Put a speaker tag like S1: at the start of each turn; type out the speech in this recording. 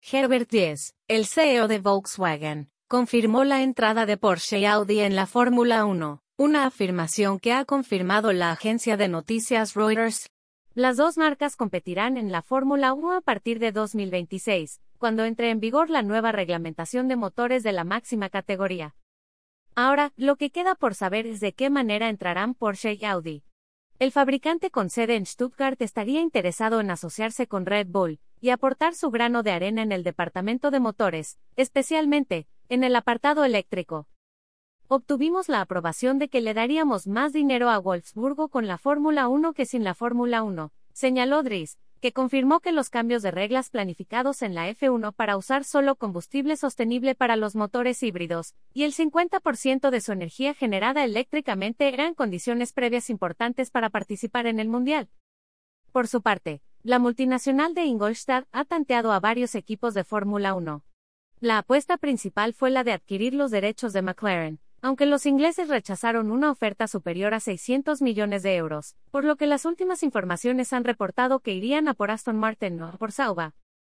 S1: Herbert Diess, el CEO de Volkswagen, confirmó la entrada de Porsche y Audi en la Fórmula 1, una afirmación que ha confirmado la agencia de noticias Reuters. Las dos marcas competirán en la Fórmula 1 a partir de 2026, cuando entre en vigor la nueva reglamentación de motores de la máxima categoría. Ahora, lo que queda por saber es de qué manera entrarán Porsche y Audi. El fabricante con sede en Stuttgart estaría interesado en asociarse con Red Bull y aportar su grano de arena en el departamento de motores, especialmente en el apartado eléctrico. Obtuvimos la aprobación de que le daríamos más dinero a Wolfsburgo con la Fórmula 1 que sin la Fórmula 1, señaló Dries, que confirmó que los cambios de reglas planificados en la F1 para usar solo combustible sostenible para los motores híbridos, y el 50% de su energía generada eléctricamente eran condiciones previas importantes para participar en el Mundial. Por su parte, la multinacional de Ingolstadt ha tanteado a varios equipos de Fórmula 1. La apuesta principal fue la de adquirir los derechos de McLaren, aunque los ingleses rechazaron una oferta superior a 600 millones de euros, por lo que las últimas informaciones han reportado que irían a por Aston Martin o por Sauber.